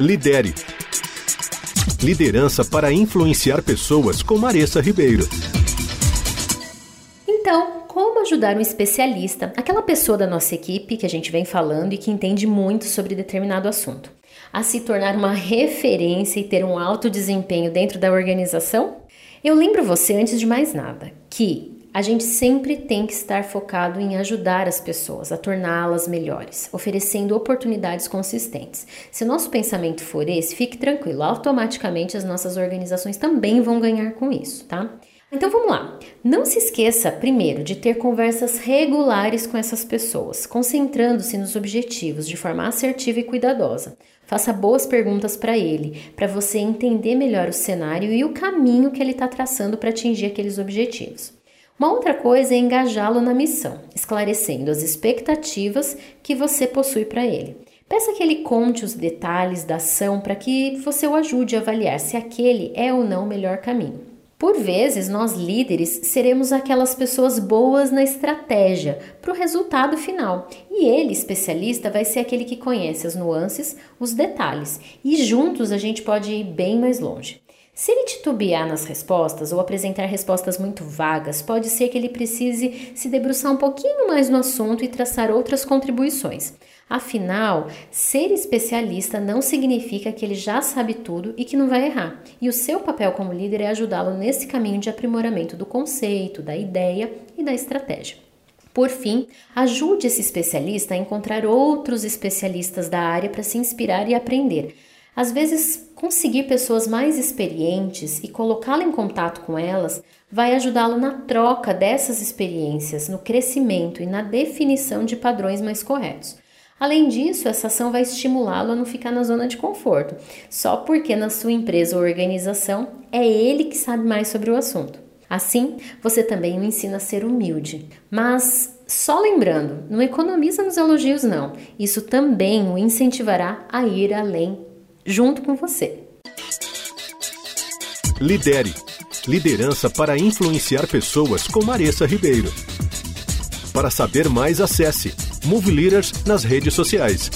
Lidere. Liderança para influenciar pessoas com Maressa Ribeiro. Então, como ajudar um especialista, aquela pessoa da nossa equipe que a gente vem falando e que entende muito sobre determinado assunto, a se tornar uma referência e ter um alto desempenho dentro da organização? Eu lembro você, antes de mais nada, que a gente sempre tem que estar focado em ajudar as pessoas a torná-las melhores, oferecendo oportunidades consistentes. Se o nosso pensamento for esse, fique tranquilo, automaticamente as nossas organizações também vão ganhar com isso, tá? Então vamos lá. Não se esqueça, primeiro, de ter conversas regulares com essas pessoas, concentrando-se nos objetivos de forma assertiva e cuidadosa. Faça boas perguntas para ele, para você entender melhor o cenário e o caminho que ele está traçando para atingir aqueles objetivos. Uma outra coisa é engajá-lo na missão, esclarecendo as expectativas que você possui para ele. Peça que ele conte os detalhes da ação para que você o ajude a avaliar se aquele é ou não o melhor caminho. Por vezes, nós líderes seremos aquelas pessoas boas na estratégia para o resultado final, e ele, especialista, vai ser aquele que conhece as nuances, os detalhes, e juntos a gente pode ir bem mais longe. Se ele titubear nas respostas ou apresentar respostas muito vagas, pode ser que ele precise se debruçar um pouquinho mais no assunto e traçar outras contribuições. Afinal, ser especialista não significa que ele já sabe tudo e que não vai errar. E o seu papel como líder é ajudá-lo nesse caminho de aprimoramento do conceito, da ideia e da estratégia. Por fim, ajude esse especialista a encontrar outros especialistas da área para se inspirar e aprender. Às vezes, conseguir pessoas mais experientes e colocá-lo em contato com elas vai ajudá-lo na troca dessas experiências, no crescimento e na definição de padrões mais corretos. Além disso, essa ação vai estimulá-lo a não ficar na zona de conforto, só porque na sua empresa ou organização é ele que sabe mais sobre o assunto. Assim, você também o ensina a ser humilde. Mas só lembrando, não economiza nos elogios, não. Isso também o incentivará a ir além junto com você. Lidere. Liderança para influenciar pessoas com Maressa Ribeiro. Para saber mais, acesse Move Leaders nas redes sociais.